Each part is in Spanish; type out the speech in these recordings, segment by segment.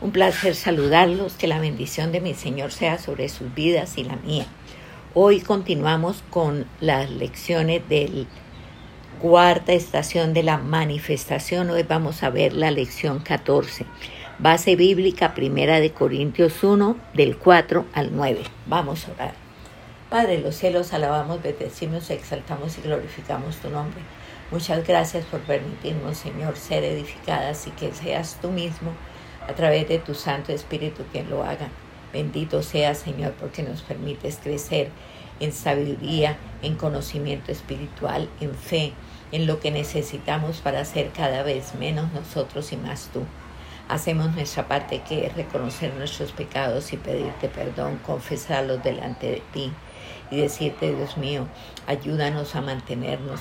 Un placer saludarlos, que la bendición de mi Señor sea sobre sus vidas y la mía. Hoy continuamos con las lecciones de cuarta estación de la manifestación. Hoy vamos a ver la lección 14. Base bíblica primera de Corintios 1 del 4 al 9. Vamos a orar. Padre de los cielos, alabamos, bendecimos, exaltamos y glorificamos tu nombre. Muchas gracias por permitirnos, Señor, ser edificadas y que seas tú mismo a través de tu Santo Espíritu quien lo haga. Bendito sea, Señor, porque nos permites crecer en sabiduría, en conocimiento espiritual, en fe, en lo que necesitamos para ser cada vez menos nosotros y más tú. Hacemos nuestra parte que es reconocer nuestros pecados y pedirte perdón, confesarlos delante de ti y decirte, Dios mío, ayúdanos a mantenernos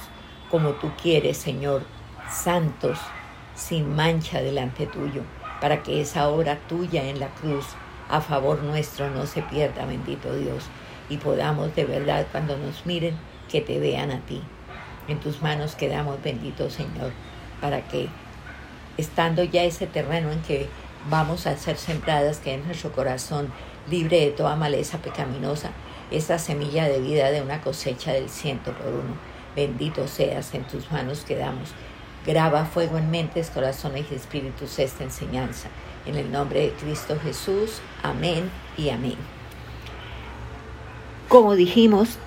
como tú quieres, Señor, santos, sin mancha delante tuyo, para que esa obra tuya en la cruz a favor nuestro no se pierda, bendito Dios, y podamos de verdad cuando nos miren que te vean a ti. En tus manos quedamos, bendito Señor, para que estando ya ese terreno en que vamos a ser sembradas, que en nuestro corazón libre de toda maleza pecaminosa, esa semilla de vida de una cosecha del ciento por uno Bendito seas, en tus manos quedamos. Graba fuego en mentes, corazones y espíritus esta enseñanza. En el nombre de Cristo Jesús. Amén y amén. Como dijimos,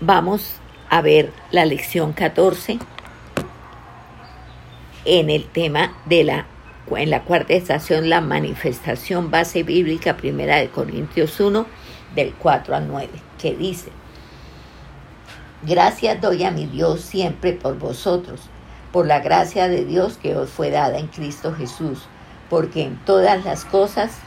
vamos a ver la lección 14 en el tema de la en la cuarta estación la manifestación base bíblica primera de Corintios 1 del 4 al 9 que dice Gracias doy a mi Dios siempre por vosotros, por la gracia de Dios que os fue dada en Cristo Jesús, porque en todas las cosas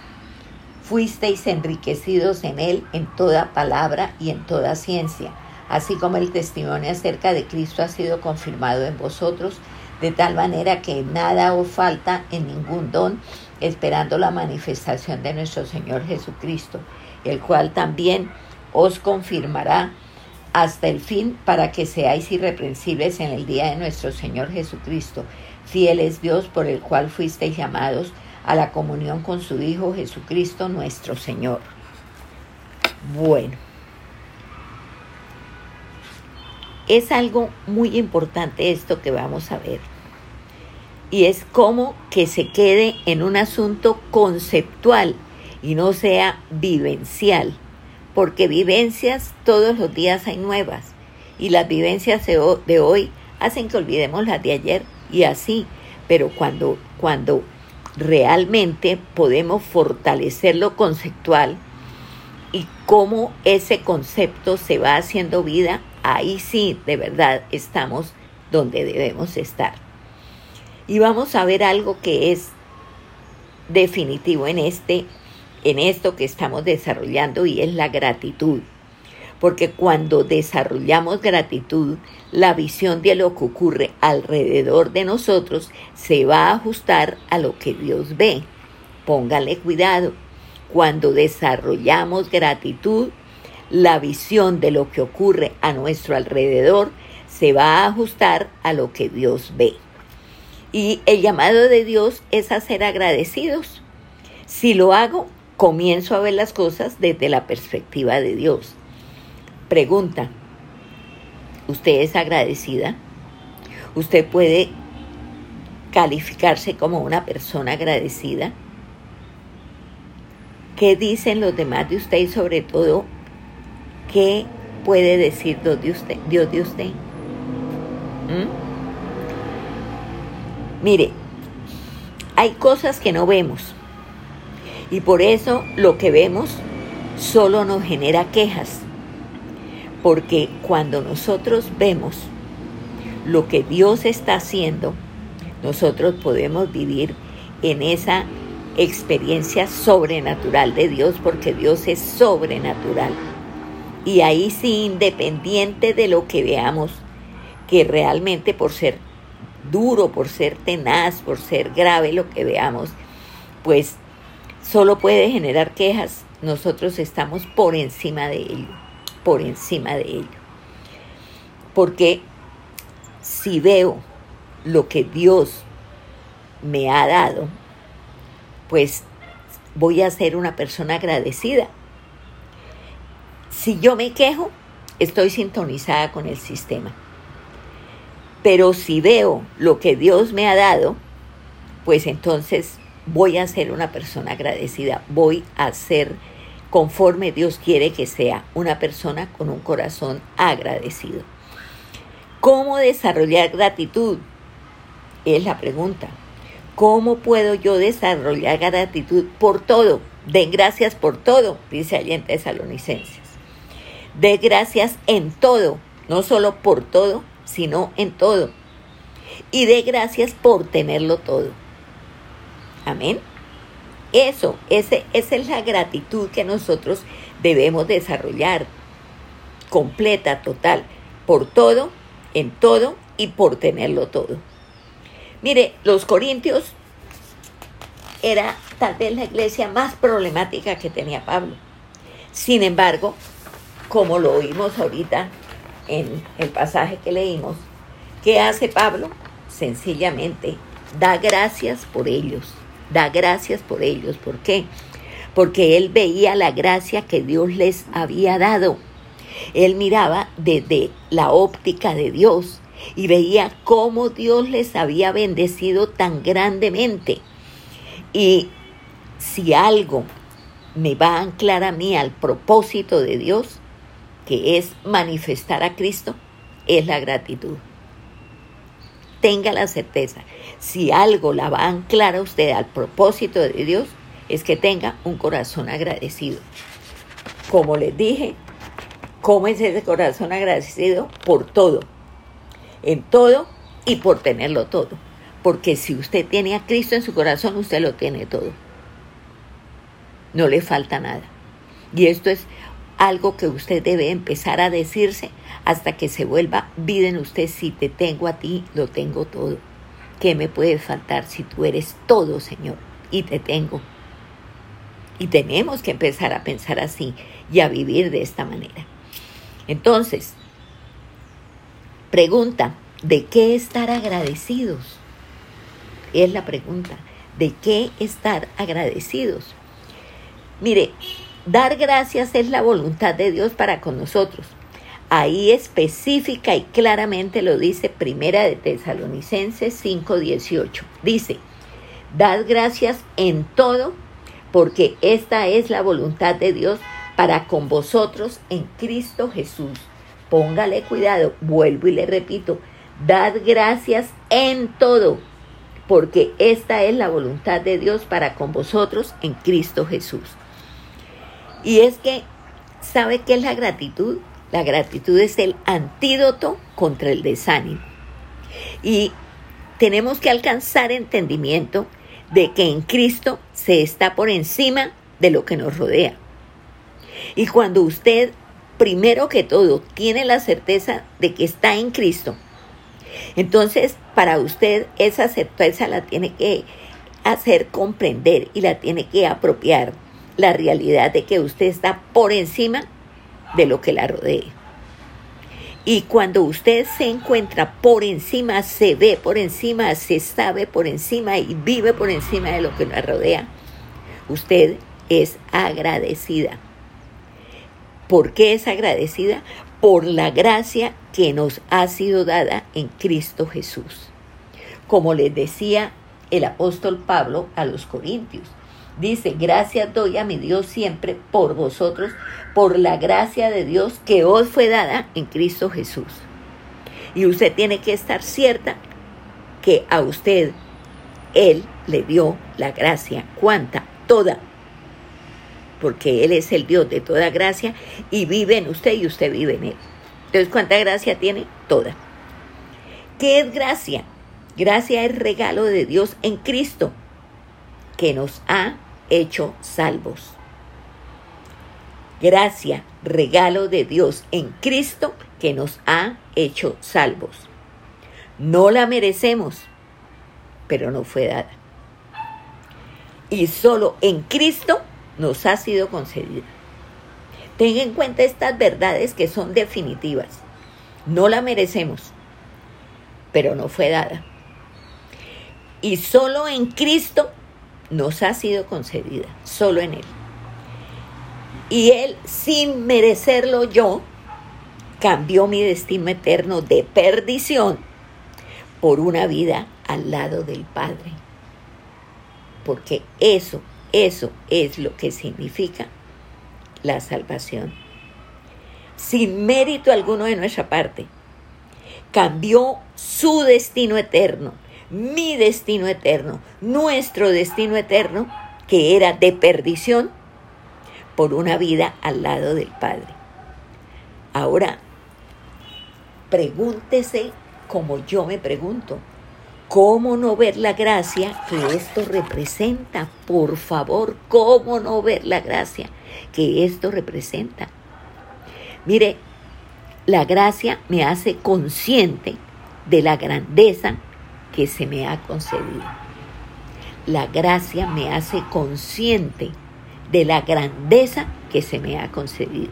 fuisteis enriquecidos en Él en toda palabra y en toda ciencia, así como el testimonio acerca de Cristo ha sido confirmado en vosotros, de tal manera que nada os falta en ningún don, esperando la manifestación de nuestro Señor Jesucristo, el cual también os confirmará hasta el fin para que seáis irreprensibles en el día de nuestro Señor Jesucristo. Fiel es Dios por el cual fuisteis llamados a la comunión con su Hijo Jesucristo nuestro Señor. Bueno, es algo muy importante esto que vamos a ver. Y es como que se quede en un asunto conceptual y no sea vivencial porque vivencias todos los días hay nuevas y las vivencias de hoy hacen que olvidemos las de ayer y así, pero cuando, cuando realmente podemos fortalecer lo conceptual y cómo ese concepto se va haciendo vida, ahí sí de verdad estamos donde debemos estar. Y vamos a ver algo que es definitivo en este en esto que estamos desarrollando y es la gratitud. Porque cuando desarrollamos gratitud, la visión de lo que ocurre alrededor de nosotros se va a ajustar a lo que Dios ve. Póngale cuidado. Cuando desarrollamos gratitud, la visión de lo que ocurre a nuestro alrededor se va a ajustar a lo que Dios ve. Y el llamado de Dios es a ser agradecidos. Si lo hago, comienzo a ver las cosas desde la perspectiva de Dios. Pregunta, ¿usted es agradecida? ¿Usted puede calificarse como una persona agradecida? ¿Qué dicen los demás de usted y sobre todo qué puede decir Dios de usted? Dios de usted? ¿Mm? Mire, hay cosas que no vemos y por eso lo que vemos solo nos genera quejas. Porque cuando nosotros vemos lo que Dios está haciendo, nosotros podemos vivir en esa experiencia sobrenatural de Dios, porque Dios es sobrenatural. Y ahí sí, independiente de lo que veamos, que realmente por ser duro, por ser tenaz, por ser grave lo que veamos, pues solo puede generar quejas, nosotros estamos por encima de ello, por encima de ello. Porque si veo lo que Dios me ha dado, pues voy a ser una persona agradecida. Si yo me quejo, estoy sintonizada con el sistema. Pero si veo lo que Dios me ha dado, pues entonces voy a ser una persona agradecida, voy a ser conforme Dios quiere que sea una persona con un corazón agradecido. ¿Cómo desarrollar gratitud? Es la pregunta. ¿Cómo puedo yo desarrollar gratitud por todo? Den gracias por todo, dice allí en Tesalonicenses. De gracias en todo, no solo por todo, sino en todo. Y de gracias por tenerlo todo. Amén. Eso, ese, esa es la gratitud que nosotros debemos desarrollar, completa, total, por todo, en todo y por tenerlo todo. Mire, los corintios era tal vez la iglesia más problemática que tenía Pablo. Sin embargo, como lo oímos ahorita en el pasaje que leímos, ¿qué hace Pablo? Sencillamente da gracias por ellos Da gracias por ellos. ¿Por qué? Porque él veía la gracia que Dios les había dado. Él miraba desde la óptica de Dios y veía cómo Dios les había bendecido tan grandemente. Y si algo me va a anclar a mí al propósito de Dios, que es manifestar a Cristo, es la gratitud tenga la certeza, si algo la va a anclar a usted al propósito de Dios, es que tenga un corazón agradecido. Como les dije, ¿cómo es ese corazón agradecido? Por todo. En todo y por tenerlo todo. Porque si usted tiene a Cristo en su corazón, usted lo tiene todo. No le falta nada. Y esto es algo que usted debe empezar a decirse hasta que se vuelva vida en usted. Si te tengo a ti, lo tengo todo. ¿Qué me puede faltar si tú eres todo, Señor? Y te tengo. Y tenemos que empezar a pensar así y a vivir de esta manera. Entonces, pregunta, ¿de qué estar agradecidos? Es la pregunta, ¿de qué estar agradecidos? Mire, Dar gracias es la voluntad de Dios para con nosotros. Ahí específica y claramente lo dice Primera de Tesalonicenses 5:18. Dice, Dad gracias en todo, porque esta es la voluntad de Dios para con vosotros en Cristo Jesús. Póngale cuidado, vuelvo y le repito, dad gracias en todo, porque esta es la voluntad de Dios para con vosotros en Cristo Jesús. Y es que, ¿sabe qué es la gratitud? La gratitud es el antídoto contra el desánimo. Y tenemos que alcanzar entendimiento de que en Cristo se está por encima de lo que nos rodea. Y cuando usted, primero que todo, tiene la certeza de que está en Cristo, entonces para usted esa certeza la tiene que hacer comprender y la tiene que apropiar la realidad de que usted está por encima de lo que la rodee. Y cuando usted se encuentra por encima, se ve por encima, se sabe por encima y vive por encima de lo que la rodea, usted es agradecida. ¿Por qué es agradecida? Por la gracia que nos ha sido dada en Cristo Jesús. Como les decía el apóstol Pablo a los Corintios, Dice, gracias doy a mi Dios siempre por vosotros, por la gracia de Dios que os fue dada en Cristo Jesús. Y usted tiene que estar cierta que a usted Él le dio la gracia. ¿Cuánta? Toda. Porque Él es el Dios de toda gracia y vive en usted y usted vive en Él. Entonces, ¿cuánta gracia tiene? Toda. ¿Qué es gracia? Gracia es regalo de Dios en Cristo que nos ha hecho salvos. Gracia, regalo de Dios en Cristo que nos ha hecho salvos. No la merecemos, pero no fue dada. Y solo en Cristo nos ha sido concedida. Ten en cuenta estas verdades que son definitivas. No la merecemos, pero no fue dada. Y solo en Cristo nos ha sido concedida. solo en Él. Y Él, sin merecerlo yo, cambió mi destino eterno de perdición por una vida al lado del Padre. Porque eso, eso es lo que significa la salvación. Sin mérito alguno de nuestra parte, cambió su destino eterno, mi destino eterno, nuestro destino eterno, que era de perdición, por una vida al lado del Padre. Ahora, pregúntese como yo me pregunto, ¿cómo no ver la gracia que esto representa? Por favor, ¿cómo no ver la gracia que esto representa? Mire, la gracia me hace consciente de la grandeza que se me ha concedido. La gracia me hace consciente de la grandeza que se me ha concedido.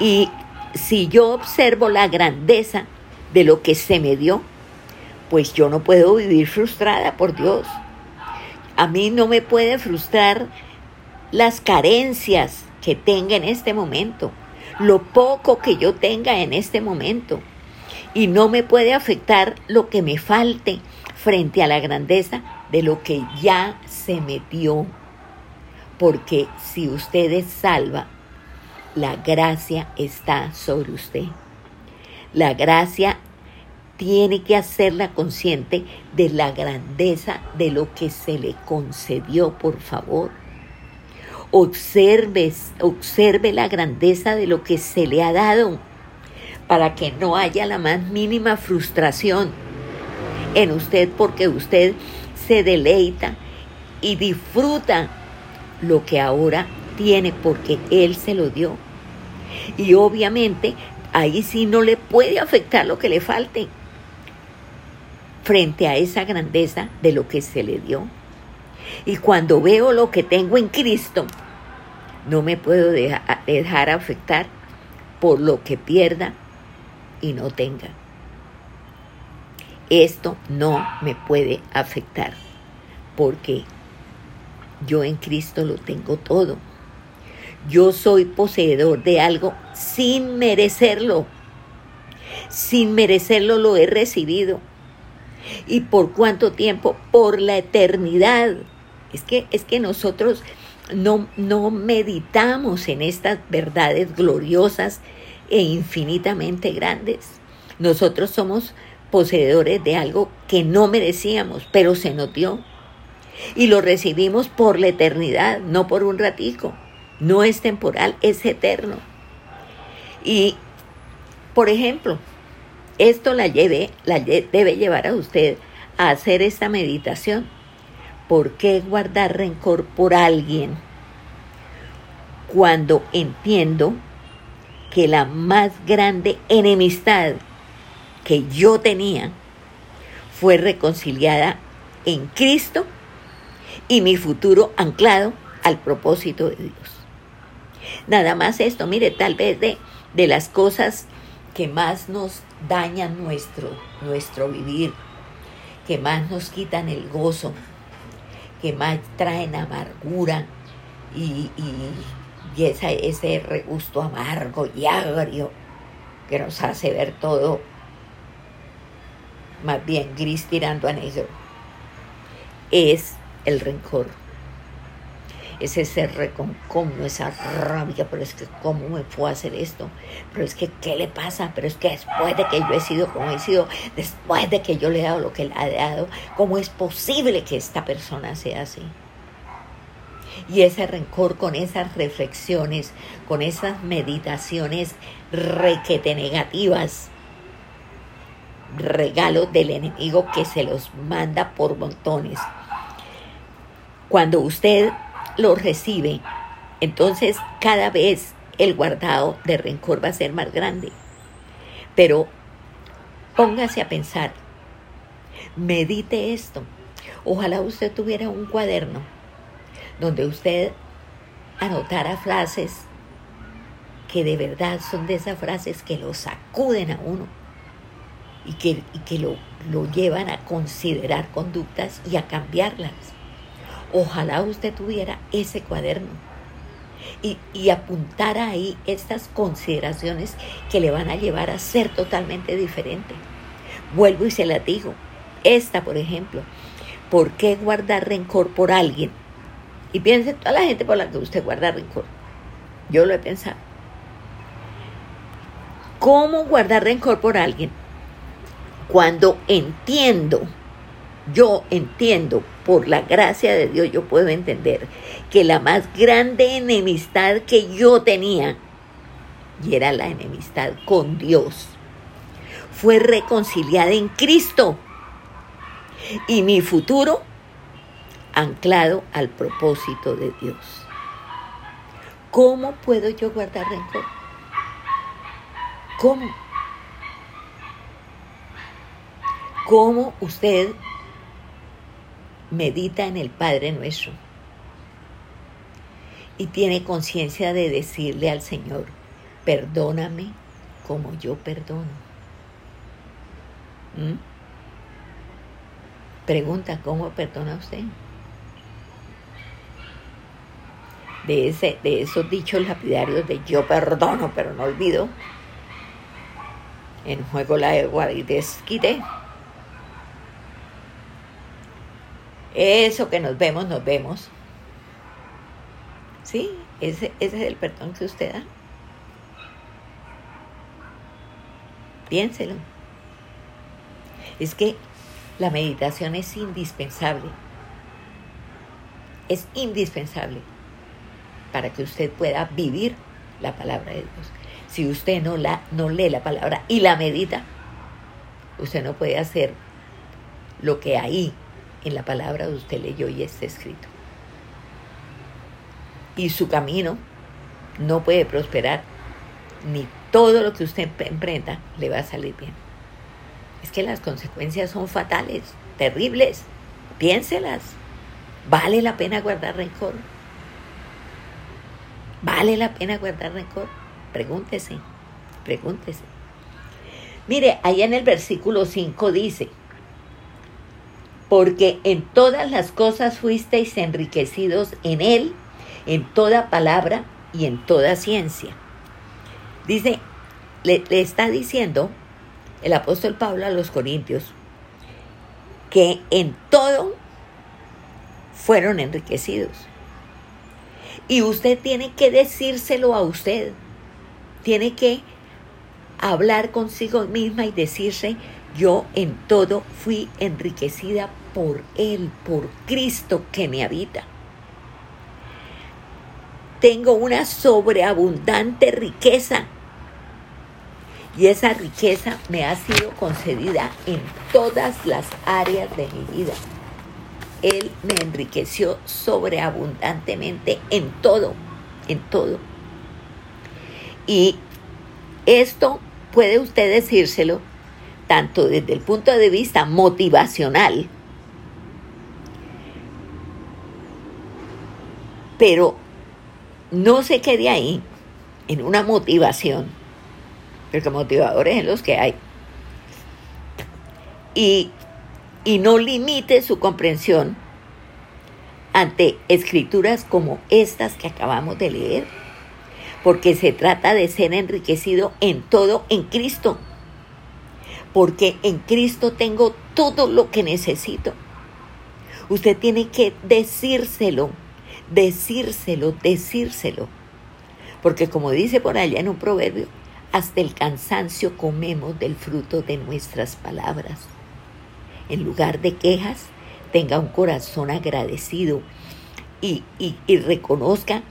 Y si yo observo la grandeza de lo que se me dio, pues yo no puedo vivir frustrada por Dios. A mí no me puede frustrar las carencias que tenga en este momento, lo poco que yo tenga en este momento. Y no me puede afectar lo que me falte frente a la grandeza de lo que ya se me dio. Porque si usted es salva, la gracia está sobre usted. La gracia tiene que hacerla consciente de la grandeza de lo que se le concedió, por favor. Observe, observe la grandeza de lo que se le ha dado para que no haya la más mínima frustración en usted porque usted se deleita y disfruta lo que ahora tiene porque Él se lo dio. Y obviamente ahí sí no le puede afectar lo que le falte frente a esa grandeza de lo que se le dio. Y cuando veo lo que tengo en Cristo, no me puedo dejar, afectar por lo que pierda y no tenga. Esto no me puede afectar porque yo en Cristo lo tengo todo. Yo soy poseedor de algo sin merecerlo. Sin merecerlo lo he recibido. ¿Y por cuánto tiempo? Por la eternidad. Es que, es que nosotros no, no meditamos en estas verdades gloriosas e infinitamente grandes. Nosotros somos poseedores de algo que no merecíamos, pero se nos dio. Y lo recibimos por la eternidad, no por un ratico no es temporal, es eterno. Y, por ejemplo, esto la, lleve, la debe llevar a usted a hacer esta meditación. ¿Por qué guardar rencor por alguien cuando entiendo que la más grande enemistad que yo tenía fue reconciliada en Cristo y mi futuro anclado al propósito de Dios? Nada más esto, mire, tal vez de, de las cosas que más nos dañan nuestro, nuestro vivir, que más nos quitan el gozo, que más traen amargura y, y, ese regusto amargo y agrio que nos hace ver todo más bien gris tirando a negro, es el rencor. Es ese reconcomio, esa rabia, pero es que cómo me fue a hacer esto, pero es que qué le pasa, pero es que después de que yo he sido como he sido, después de que yo le he dado lo que le he dado, ¿cómo es posible que esta persona sea así? Y ese rencor con esas reflexiones, con esas meditaciones requete negativas, regalos del enemigo que se los manda por montones. Cuando usted lo recibe, entonces cada vez el guardado de rencor va a ser más grande. Pero póngase a pensar, medite esto. Ojalá usted tuviera un cuaderno donde usted anotara frases que de verdad son de esas frases que lo sacuden a uno y que, y que lo, lo llevan a considerar conductas y a cambiarlas Ojalá usted tuviera ese cuaderno y, y apuntara ahí estas consideraciones que le van a llevar a ser totalmente diferente. Vuelvo y se las digo. Esta, por ejemplo, ¿por qué guardar rencor por alguien? Y piense toda la gente por la que usted guarda rencor. Yo lo he pensado. ¿Cómo guardar rencor por alguien? Cuando entiendo, yo entiendo, por la gracia de Dios, yo puedo entender que la más grande enemistad que yo tenía, y era la enemistad con Dios, fue reconciliada en Cristo. Y mi futuro anclado al propósito de Dios. ¿Cómo puedo yo guardar rencor? ¿Cómo? ¿Cómo usted medita en el Padre nuestro y tiene conciencia de decirle al Señor, perdóname como yo perdono? ¿Mm? Pregunta, ¿cómo perdona usted? De, ese, de esos dichos lapidarios de yo perdono, pero no olvido. En juego la y desquite. Eso que nos vemos, nos vemos. Sí, ese, ese es el perdón que usted da. Piénselo. Es que la meditación es indispensable. Es indispensable para que usted pueda vivir la palabra de Dios. Si usted no, la, no lee la palabra y la medita, usted no puede hacer lo que ahí en la palabra usted leyó y está escrito. Y su camino no puede prosperar, ni todo lo que usted emprenda le va a salir bien. Es que las consecuencias son fatales, terribles. Piénselas. ¿Vale la pena guardar rencor? ¿Vale la pena guardar rencor? Pregúntese, pregúntese. Mire, ahí en el versículo 5 dice, porque en todas las cosas fuisteis enriquecidos en Él, en toda palabra y en toda ciencia. Dice, le, está diciendo el apóstol Pablo a los Corintios que en todo fueron enriquecidos. Y usted tiene que decírselo a usted. Tiene que hablar consigo misma y decirse, yo en todo fui enriquecida por Él, por Cristo que me habita. Tengo una sobreabundante riqueza y esa riqueza me ha sido concedida en todas las áreas de mi vida. Él me enriqueció sobreabundantemente en todo, en todo. Y esto puede usted decírselo tanto desde el punto de vista motivacional, pero no se quede ahí en una motivación, porque motivadores en los que hay, y, y no limite su comprensión ante escrituras como estas que acabamos de leer, porque se trata de ser enriquecido en todo en Cristo porque en Cristo tengo todo lo que necesito. Usted tiene que decírselo, decírselo, decírselo. Porque como dice por allá en un proverbio, hasta el cansancio comemos del fruto de nuestras palabras. En lugar de quejas, tenga un corazón agradecido y, reconozca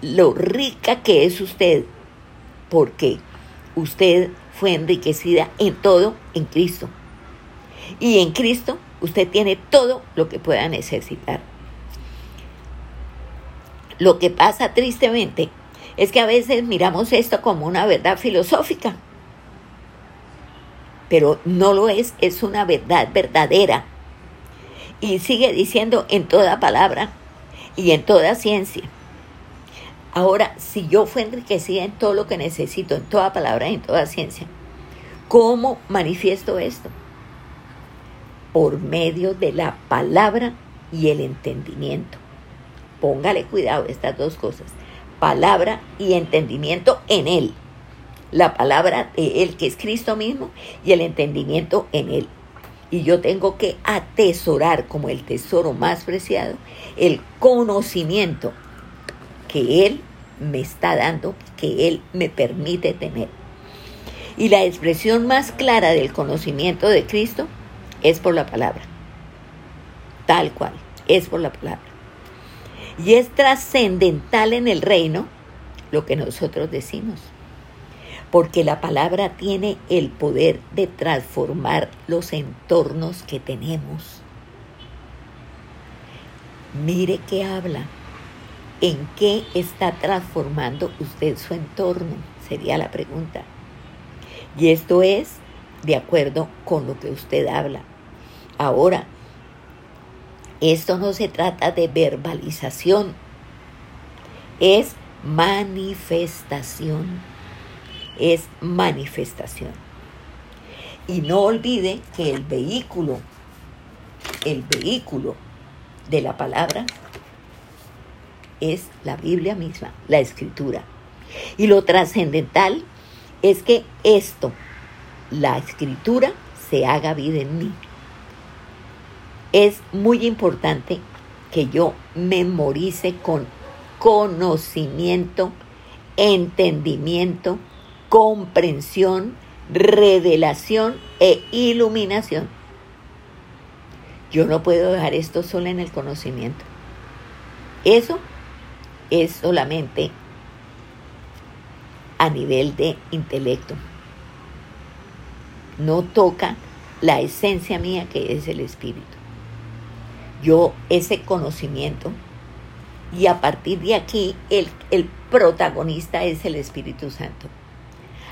lo rica que es usted, porque usted fue enriquecida en todo en Cristo. Y en Cristo usted tiene todo lo que pueda necesitar. Lo que pasa tristemente es que a veces miramos esto como una verdad filosófica, pero no lo es, es una verdad verdadera. Y sigue diciendo en toda palabra y en toda ciencia. Ahora, si yo fui enriquecida en todo lo que necesito, en toda palabra y en toda ciencia, ¿cómo manifiesto esto? Por medio de la palabra y el entendimiento. Póngale cuidado estas dos cosas. Palabra y entendimiento en Él. La palabra de Él, que es Cristo mismo, y el entendimiento en Él. Y yo tengo que atesorar como el tesoro más preciado el conocimiento que Él me está dando, que Él me permite tener. Y la expresión más clara del conocimiento de Cristo es por la palabra. Tal cual, es por la palabra. Y es trascendental en el reino lo que nosotros decimos. Porque la palabra tiene el poder de transformar los entornos que tenemos. Mire qué habla. ¿En qué está transformando usted su entorno? Sería la pregunta. Y esto es de acuerdo con lo que usted habla. Ahora, esto no se trata de verbalización, es manifestación. Es manifestación. Y no olvide que el vehículo, el vehículo de la palabra es la Biblia misma, la escritura. Y lo trascendental es que esto, la escritura, se haga vida en mí. Es muy importante que yo memorice con conocimiento, entendimiento, comprensión, revelación e iluminación. Yo no puedo dejar esto solo en el conocimiento. Eso es solamente a nivel de intelecto. No toca la esencia mía que es el espíritu. Yo ese conocimiento y a partir de aquí el, el protagonista es el Espíritu Santo.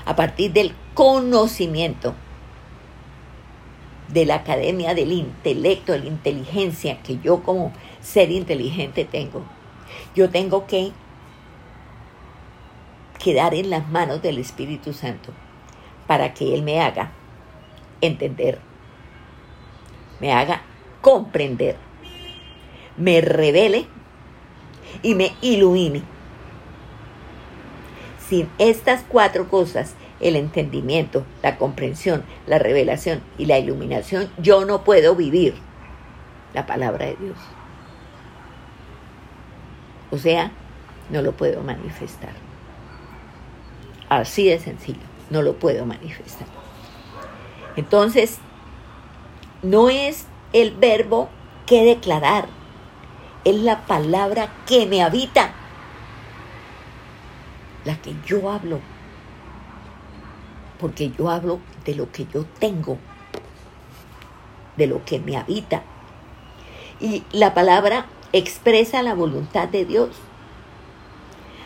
A partir del conocimiento de la academia del intelecto, de la inteligencia que yo como ser inteligente tengo, yo tengo que quedar en las manos del Espíritu Santo para que Él me haga entender, me haga comprender, me revele y me ilumine. Sin estas cuatro cosas, el entendimiento, la comprensión, la revelación y la iluminación, yo no puedo vivir la palabra de Dios. O sea, no lo puedo manifestar. Así de sencillo, no lo puedo manifestar. Entonces, no es el verbo que declarar, es la palabra que me habita, la que yo hablo, porque yo hablo de lo que yo tengo, de lo que me habita. Y la palabra expresa la voluntad de Dios.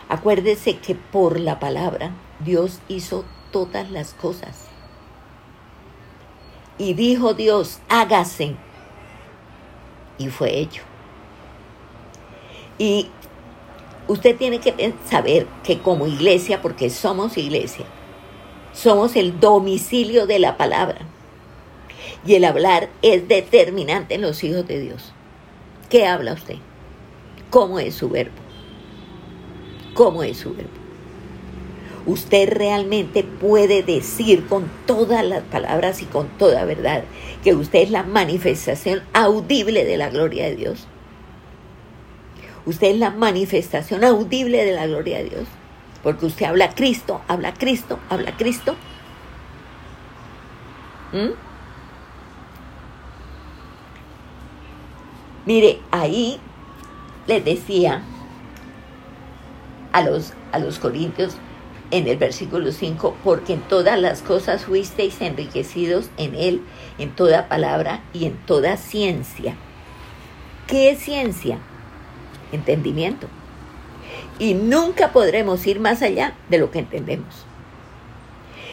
Acuérdese que por la palabra Dios hizo todas las cosas. Y dijo Dios, hágase. Y fue hecho. Y usted tiene que saber que como iglesia, porque somos iglesia, somos el domicilio de la palabra. Y el hablar es determinante en los hijos de Dios. ¿Qué habla usted? ¿Cómo es su verbo? ¿Cómo es su verbo? usted realmente puede decir con todas las palabras y con toda verdad que usted es la manifestación audible de la gloria de Dios. Usted es la manifestación audible de la gloria de Dios. Porque usted habla Cristo, habla Cristo, habla Cristo. ¿Mm? Mire, ahí les decía a los, a los corintios en el versículo 5, porque en todas las cosas fuisteis enriquecidos en Él, en toda palabra y en toda ciencia. ¿Qué es ciencia? Entendimiento. Y nunca podremos ir más allá de lo que entendemos.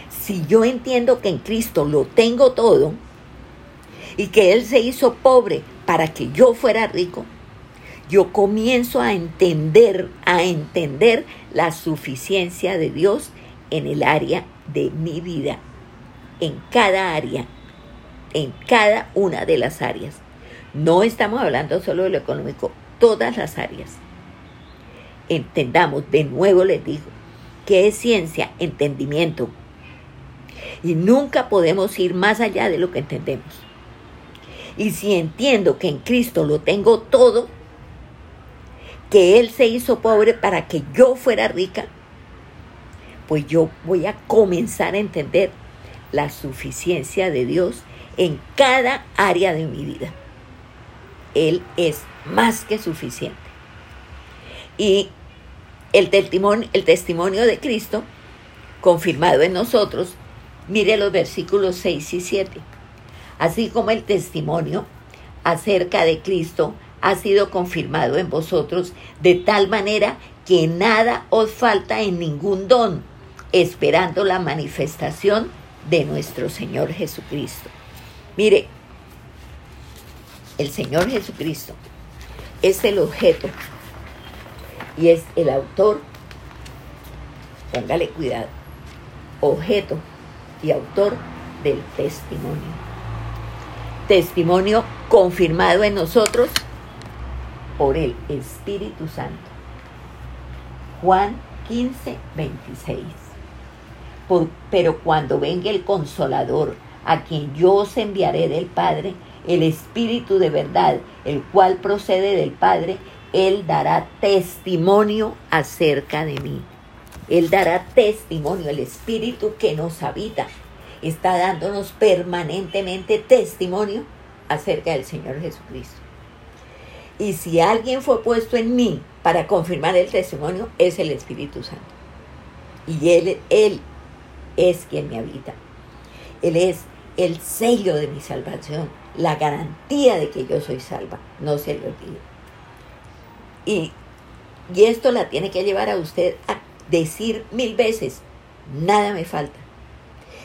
Si yo entiendo que en Cristo lo tengo todo y que Él se hizo pobre para que yo fuera rico, yo comienzo a entender, a entender la suficiencia de Dios en el área de mi vida, en cada área, en cada una de las áreas. No estamos hablando solo de lo económico, todas las áreas. Entendamos, de nuevo les digo, que es ciencia, entendimiento. Y nunca podemos ir más allá de lo que entendemos. Y si entiendo que en Cristo lo tengo todo, que Él se hizo pobre para que yo fuera rica, pues yo voy a comenzar a entender la suficiencia de Dios en cada área de mi vida. Él es más que suficiente. Y el testimonio, el testimonio de Cristo, confirmado en nosotros, mire los versículos 6 y 7. Así como el testimonio acerca de Cristo ha sido confirmado en vosotros de tal manera que nada os falta en ningún don, esperando la manifestación de nuestro Señor Jesucristo. Mire, el Señor Jesucristo es el objeto y es el autor, póngale cuidado, objeto y autor del testimonio. Testimonio confirmado en nosotros por el Espíritu Santo. Juan 15, 26. pero cuando venga el consolador, a quien yo os enviaré del Padre, el Espíritu de verdad, el cual procede del Padre, Él dará testimonio acerca de mí. Él dará testimonio, el Espíritu que nos habita está dándonos permanentemente testimonio acerca del Señor Jesucristo. Y si alguien fue puesto en mí para confirmar el testimonio, es el Espíritu Santo. Y Él, Él es quien me habita. Él es el sello de mi salvación, la garantía de que yo soy salva. No se lo olvide. Y, y esto la tiene que llevar a usted a decir mil veces, nada me falta.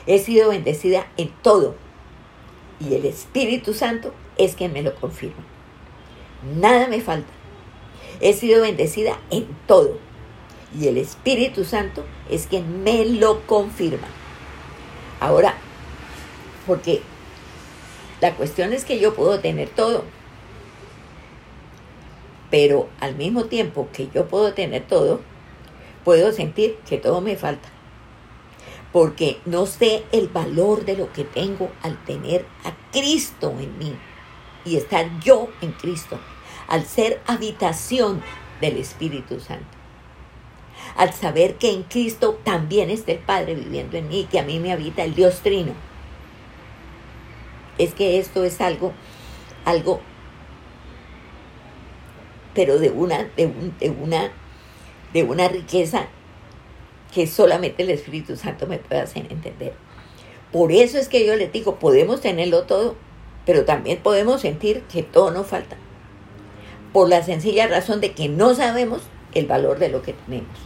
He sido bendecida en todo. Y el Espíritu Santo es quien me lo confirma. Nada me falta. He sido bendecida en todo. Y el Espíritu Santo es quien me lo confirma. Ahora, porque la cuestión es que yo puedo tener todo. Pero al mismo tiempo que yo puedo tener todo, puedo sentir que todo me falta. Porque no sé el valor de lo que tengo al tener a Cristo en mí y estar yo en Cristo, al ser habitación del Espíritu Santo. Al saber que en Cristo también está el Padre viviendo en mí, que a mí me habita el Dios Trino es que esto es algo, algo, pero de una, de, una, de una riqueza que solamente el Espíritu Santo me puede hacer entender. Por eso es que yo les digo, podemos tenerlo todo, pero también podemos sentir que todo nos falta. Por la sencilla razón de que no sabemos el valor de lo que tenemos.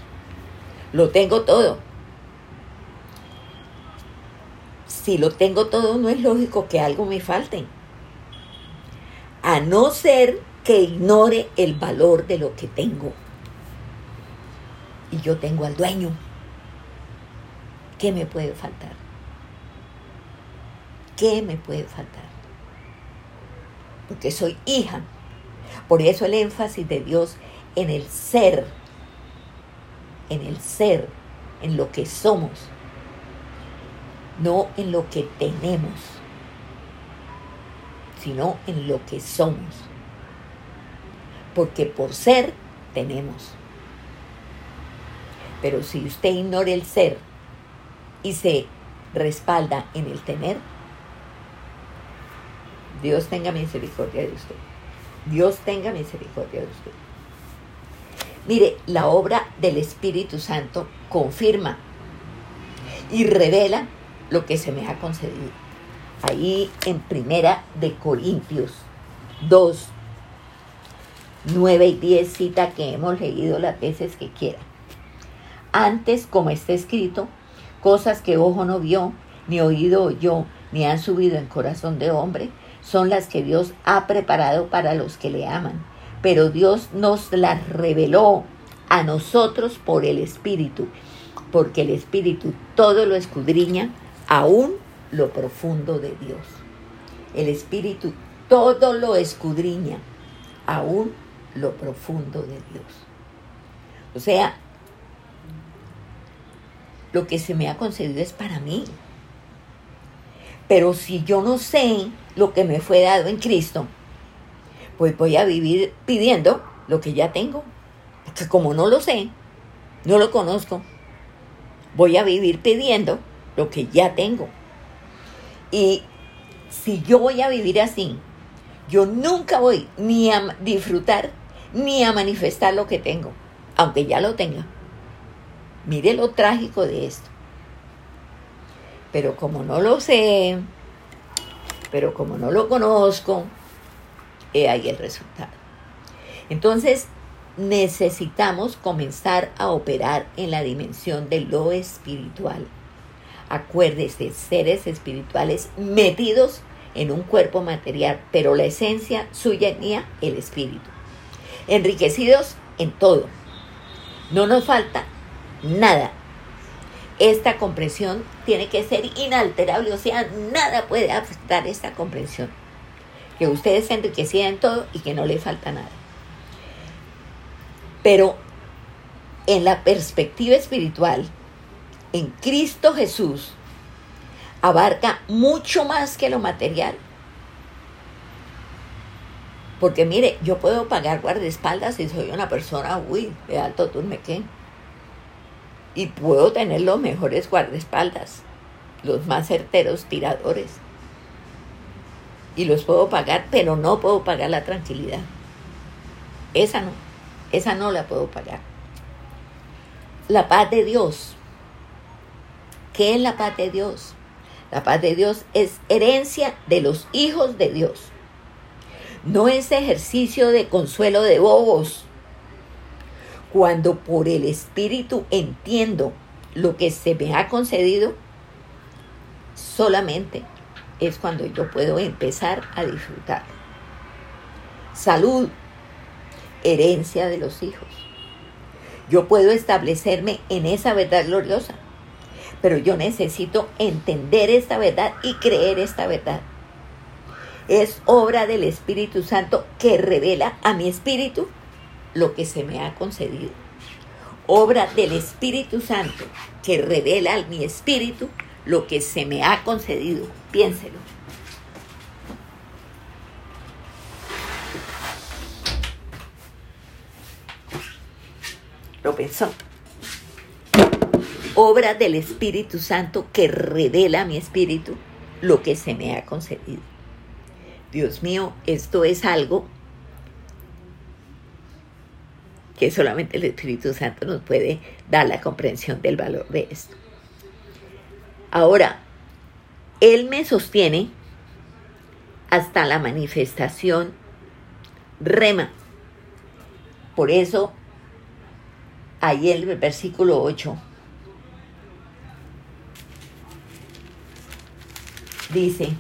Lo tengo todo, si lo tengo todo, no es lógico que algo me falte. A no ser que ignore el valor de lo que tengo. Y yo tengo al dueño. ¿Qué me puede faltar? ¿Qué me puede faltar? Porque soy hija. Por eso el énfasis de Dios en el ser, en el ser, en lo que somos no en lo que tenemos, sino en lo que somos. Porque por ser tenemos. Pero si usted ignora el ser y se respalda en el tener, Dios tenga misericordia de usted. Dios tenga misericordia de usted. Mire, la obra del Espíritu Santo confirma y revela lo que se me ha concedido. Ahí en Primera de Corintios 2, 9 y 10 cita que hemos leído las veces que quiera. Antes, como está escrito, cosas que ojo no vio, ni oído oyó, ni han subido en corazón de hombre, son las que Dios ha preparado para los que le aman. Pero Dios nos las reveló a nosotros por el Espíritu, porque el Espíritu todo lo escudriña aún lo profundo de Dios. El Espíritu todo lo escudriña, aún lo profundo de Dios. O sea, lo que se me ha concedido es para mí. Pero si yo no sé lo que me fue dado en Cristo, pues voy a vivir pidiendo lo que ya tengo. Porque como no lo sé, no lo conozco, voy a vivir pidiendo lo que ya tengo. Y si yo voy a vivir así, yo nunca voy ni a disfrutar ni a manifestar lo que tengo, aunque ya lo tenga. Mire lo trágico de esto. Pero como no lo sé, pero como no lo conozco, he ahí el resultado. Entonces, necesitamos comenzar a operar en la dimensión de lo espiritual. Acuérdese, seres espirituales metidos en un cuerpo material, pero la esencia suya y mía, el espíritu. Enriquecidos en todo. No nos falta nada. Esta comprensión tiene que ser inalterable, o sea, nada puede afectar esta comprensión. Que usted se enriquecida en todo y que no le falta nada. Pero en la perspectiva espiritual, en Cristo Jesús, abarca mucho más que lo material. Porque mire, yo puedo pagar guardaespaldas si soy una persona, uy, de alto turmequén. Y puedo tener los mejores guardaespaldas, los más certeros tiradores. Y los puedo pagar, pero no puedo pagar la tranquilidad. Esa no, esa no la puedo pagar. La paz de Dios. ¿Qué es la paz de Dios? La paz de Dios es herencia de los hijos de Dios. No es ejercicio de consuelo de bobos. Cuando por el Espíritu entiendo lo que se me ha concedido, solamente es cuando yo puedo empezar a disfrutar. Salud, herencia de los hijos. Yo puedo establecerme en esa verdad gloriosa pero yo necesito entender esta verdad y creer esta verdad. Es obra del Espíritu Santo que revela a mi espíritu lo que se me ha concedido. Obra del Espíritu Santo que revela a mi espíritu lo que se me ha concedido. Piénselo. Lo pensó obra del Espíritu Santo que revela a mi espíritu lo que se me ha concedido. Dios mío, esto es algo que solamente el Espíritu Santo nos puede dar la comprensión del valor de esto. Ahora, Él me sostiene hasta la manifestación rema. Por eso, ahí el versículo 8 dice,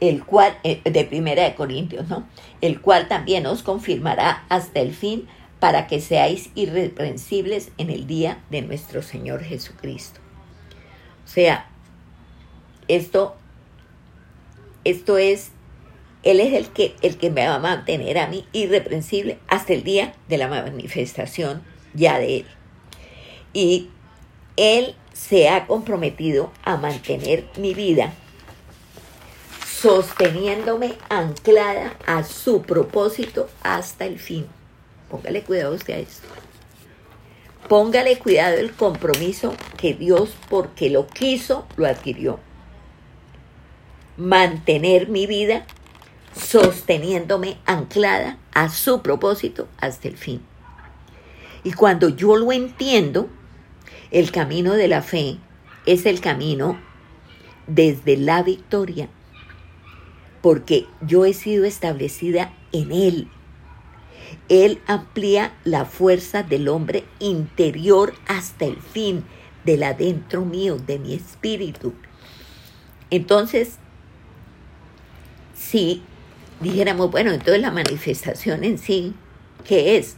el cual, eh, de Primera de Corintios, ¿no? El cual también os confirmará hasta el fin para que seáis irreprensibles en el día de nuestro Señor Jesucristo. O sea, esto, esto es, Él es el que, el que me va a mantener a mí irreprensible hasta el día de la manifestación ya de Él y Él se ha comprometido a mantener mi vida sosteniéndome anclada a su propósito hasta el fin. Póngale cuidado usted a esto. Póngale cuidado el compromiso que Dios, porque lo quiso, lo adquirió. Mantener mi vida sosteniéndome anclada a su propósito hasta el fin. Y cuando yo lo entiendo, el camino de la fe es el camino desde la victoria, porque yo he sido establecida en Él. Él amplía la fuerza del hombre interior hasta el fin, del adentro mío, de mi espíritu. Entonces, si dijéramos, bueno, entonces la manifestación en sí, ¿qué es?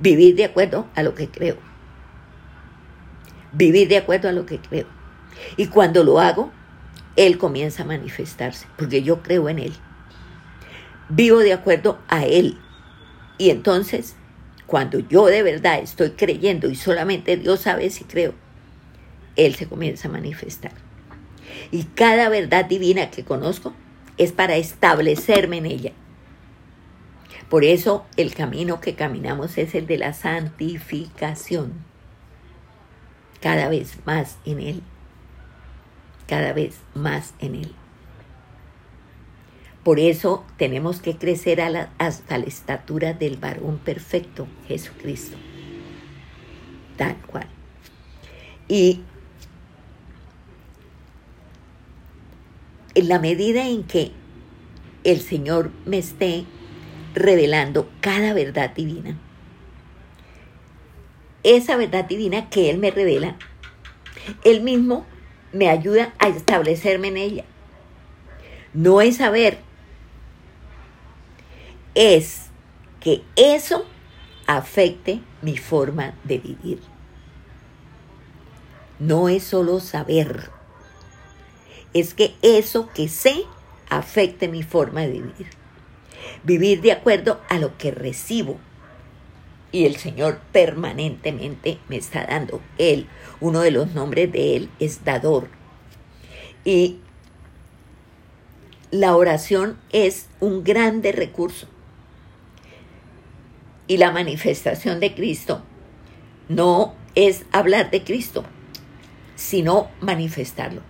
Vivir de acuerdo a lo que creo vivir de acuerdo a lo que creo. Y cuando lo hago, Él comienza a manifestarse, porque yo creo en Él. Vivo de acuerdo a Él. Y entonces, cuando yo de verdad estoy creyendo y solamente Dios sabe si creo, Él se comienza a manifestar. Y cada verdad divina que conozco es para establecerme en ella. Por eso el camino que caminamos es el de la santificación. Cada vez más en Él. Cada vez más en Él. Por eso tenemos que crecer hasta la estatura del varón perfecto, Jesucristo. Tal cual. Y en la medida en que el Señor me esté revelando cada verdad divina. Esa verdad divina que Él me revela, Él mismo me ayuda a establecerme en ella. No es saber, es que eso afecte mi forma de vivir. No es solo saber, es que eso que sé afecte mi forma de vivir vivir de acuerdo a lo que recibo. Y el Señor permanentemente me está dando. Él, uno de los nombres de Él es dador. Y la oración es un grande recurso. Y la manifestación de Cristo no es hablar de Cristo, sino manifestarlo.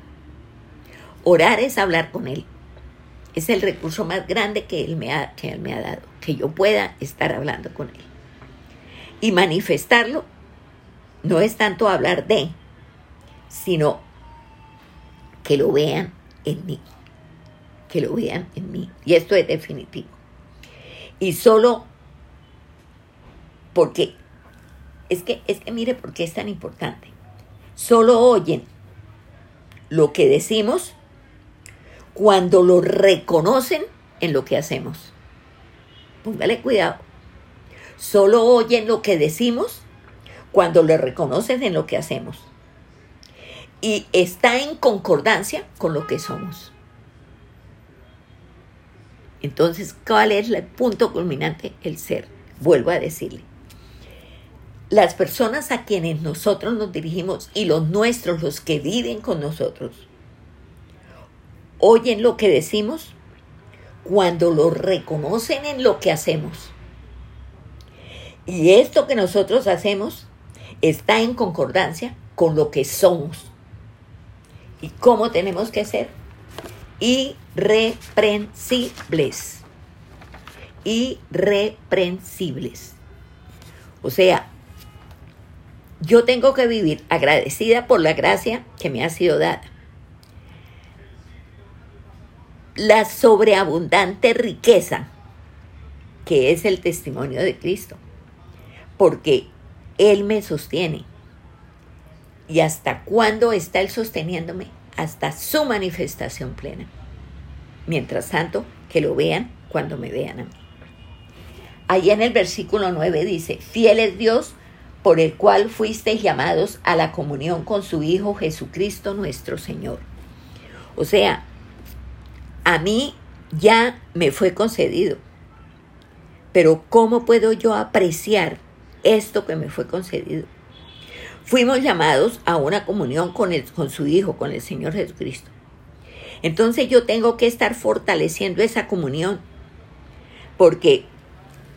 Orar es hablar con Él. Es el recurso más grande que él, me ha, que él me ha dado, que yo pueda estar hablando con Él. Y manifestarlo no es tanto hablar de, sino que lo vean en mí, que lo vean en mí. Y esto es definitivo. Y solo porque, es que, es que mire por qué es tan importante. Solo oyen lo que decimos cuando lo reconocen en lo que hacemos. Póngale cuidado. Solo oyen lo que decimos cuando lo reconocen en lo que hacemos. Y está en concordancia con lo que somos. Entonces, ¿cuál es el punto culminante? El ser. Vuelvo a decirle. Las personas a quienes nosotros nos dirigimos y los nuestros, los que viven con nosotros, oyen lo que decimos cuando lo reconocen en lo que hacemos. Y esto que nosotros hacemos está en concordancia con lo que somos. ¿Y cómo tenemos que ser? Irreprensibles. Irreprensibles. O sea, yo tengo que vivir agradecida por la gracia que me ha sido dada la sobreabundante riqueza que es el testimonio de Cristo, porque Él me sostiene. ¿Y hasta cuándo está Él sosteniéndome? Hasta su manifestación plena. Mientras tanto, que lo vean cuando me vean a mí. Allí en el versículo 9 dice, fiel es Dios por el cual fuisteis llamados a la comunión con su Hijo Jesucristo nuestro Señor. O sea, a mí ya me fue concedido. Pero ¿cómo puedo yo apreciar esto que me fue concedido? Fuimos llamados a una comunión con, con su Hijo, con el Señor Jesucristo. Entonces yo tengo que estar fortaleciendo esa comunión, porque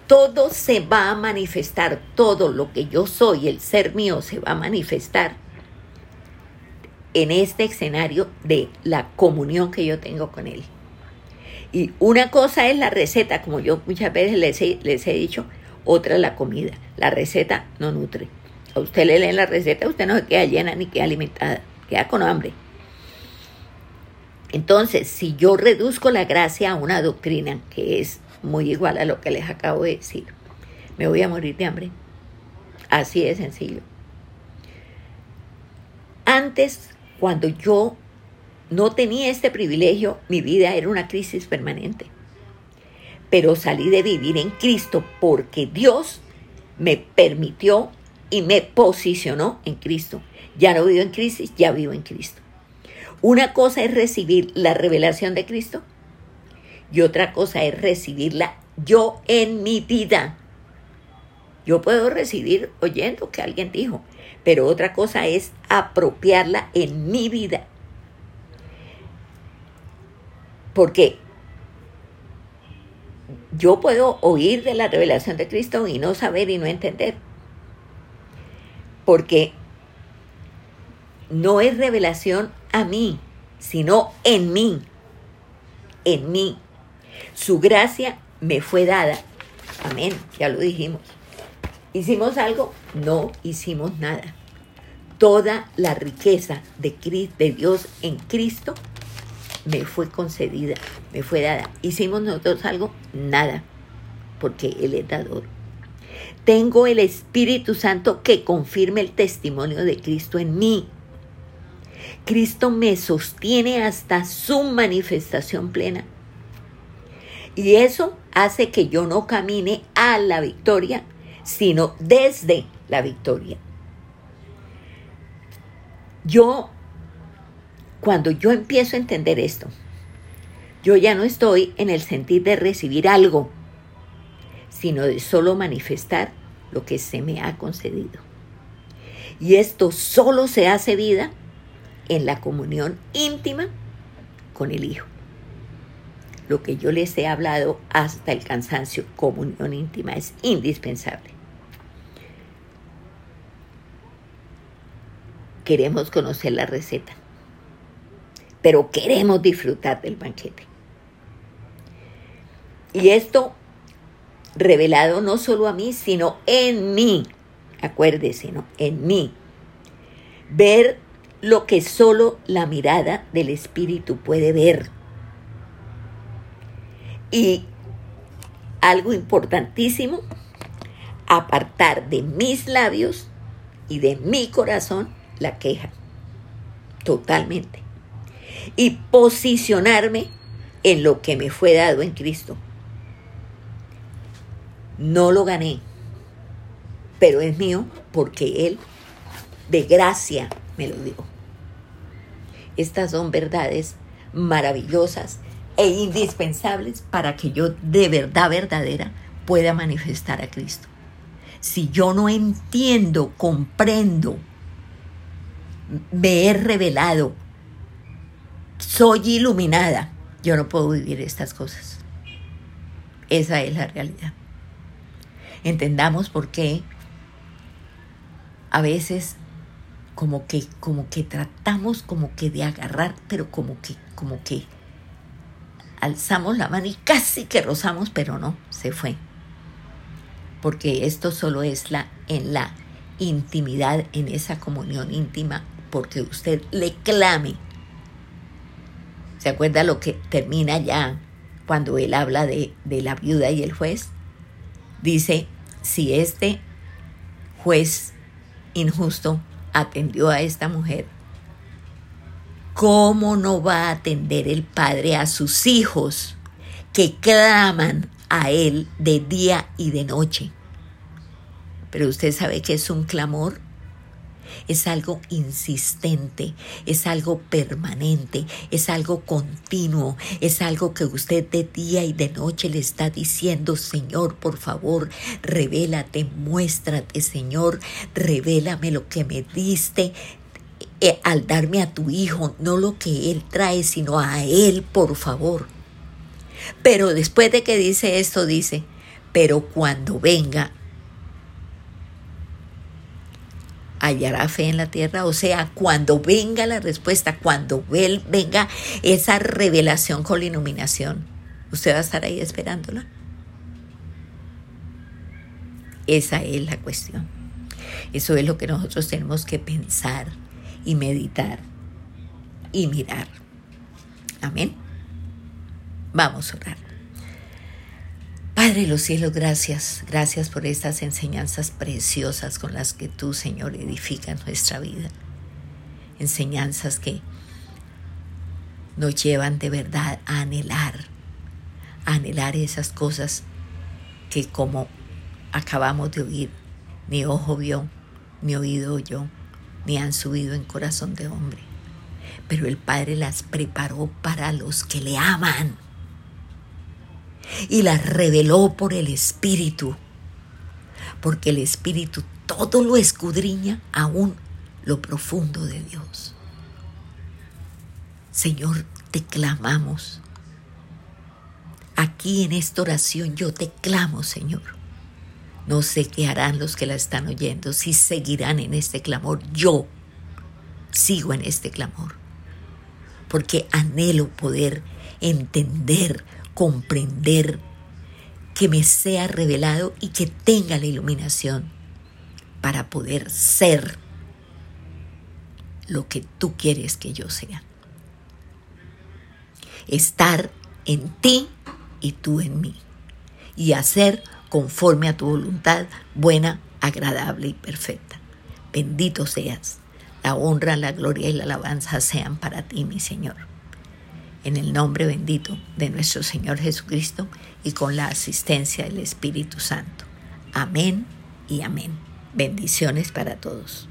todo se va a manifestar, todo lo que yo soy, el ser mío, se va a manifestar en este escenario de la comunión que yo tengo con Él. Y una cosa es la receta, como yo muchas veces les he, les he dicho, otra la comida. La receta no nutre. A usted le leen la receta, usted no se queda llena ni queda alimentada, queda con hambre. Entonces, si yo reduzco la gracia a una doctrina que es muy igual a lo que les acabo de decir, me voy a morir de hambre. Así de sencillo. Antes, cuando yo no tenía este privilegio, mi vida era una crisis permanente. Pero salí de vivir en Cristo porque Dios me permitió y me posicionó en Cristo. Ya no vivo en crisis, ya vivo en Cristo. Una cosa es recibir la revelación de Cristo y otra cosa es recibirla yo en mi vida. Yo puedo recibir oyendo que alguien dijo, pero otra cosa es apropiarla en mi vida. Porque yo puedo oír de la revelación de Cristo y no saber y no entender. Porque no es revelación a mí, sino en mí. En mí. Su gracia me fue dada. Amén, ya lo dijimos. ¿Hicimos algo? No hicimos nada. Toda la riqueza de, Dios en Cristo me fue concedida, me fue dada. ¿Hicimos nosotros algo? Nada, porque Él es dador. Tengo el Espíritu Santo que confirme el testimonio de Cristo en mí. Cristo me sostiene hasta su manifestación plena. Y eso hace que yo no camine a la victoria, sino desde la victoria. Yo, cuando yo empiezo a entender esto, yo ya no estoy en el sentir de recibir algo, sino de solo manifestar lo que se me ha concedido. Y esto solo se hace vida en la comunión íntima con el Hijo. Lo que yo les he hablado hasta el cansancio, comunión íntima, es indispensable. Queremos conocer la receta, pero queremos disfrutar del banquete. Y esto revelado no solo a mí, sino en mí. Acuérdese, ¿no? En mí. Ver lo que solo la mirada del Espíritu puede ver. Y algo importantísimo, apartar de mis labios y de mi corazón la queja, totalmente. Y posicionarme en lo que me fue dado en Cristo. No lo gané, pero es mío porque Él de gracia me lo dio. Estas son verdades maravillosas e indispensables para que yo de verdad verdadera pueda manifestar a Cristo. Si yo no entiendo, comprendo, me he revelado, soy iluminada, yo no puedo vivir estas cosas. Esa es la realidad. Entendamos por qué a veces como que, como que tratamos como que de agarrar, pero como que, como que alzamos la mano y casi que rozamos, pero no, se fue. Porque esto solo es la, en la intimidad, en esa comunión íntima, porque usted le clame. ¿Se acuerda lo que termina ya cuando él habla de, de la viuda y el juez? Dice, si este juez injusto atendió a esta mujer, ¿cómo no va a atender el Padre a sus hijos que claman a Él de día y de noche? Pero usted sabe que es un clamor es algo insistente, es algo permanente, es algo continuo, es algo que usted de día y de noche le está diciendo, Señor, por favor, revélate, muéstrate, Señor, revélame lo que me diste, eh, al darme a tu hijo, no lo que él trae, sino a él, por favor. Pero después de que dice esto, dice, pero cuando venga hallará fe en la tierra. O sea, cuando venga la respuesta, cuando venga esa revelación con la iluminación, usted va a estar ahí esperándola. Esa es la cuestión. Eso es lo que nosotros tenemos que pensar y meditar y mirar. Amén. Vamos a orar. Padre de los cielos, gracias, gracias por estas enseñanzas preciosas con las que tú, Señor, edificas nuestra vida. Enseñanzas que nos llevan de verdad a anhelar, a anhelar esas cosas que como acabamos de oír, ni ojo vio, ni oído oyó, ni han subido en corazón de hombre pero el Padre las preparó para los que le aman y las reveló por el Espíritu, porque el Espíritu todo lo escudriña aún lo profundo de Dios. Señor, te clamamos. Aquí en esta oración yo te clamo, Señor. No sé qué harán los que la están oyendo, si seguirán en este clamor. Yo sigo en este clamor, porque anhelo poder entender, comprender, que me sea revelado y que tenga la iluminación para poder ser lo que tú quieres que yo sea. Estar en ti y tú en mí. Y hacer conforme a tu voluntad buena, agradable y perfecta. Bendito seas. La honra, la gloria y la alabanza sean para ti, mi Señor. En el nombre bendito de nuestro Señor Jesucristo y con la asistencia del Espíritu Santo. Amén y amén. Bendiciones para todos.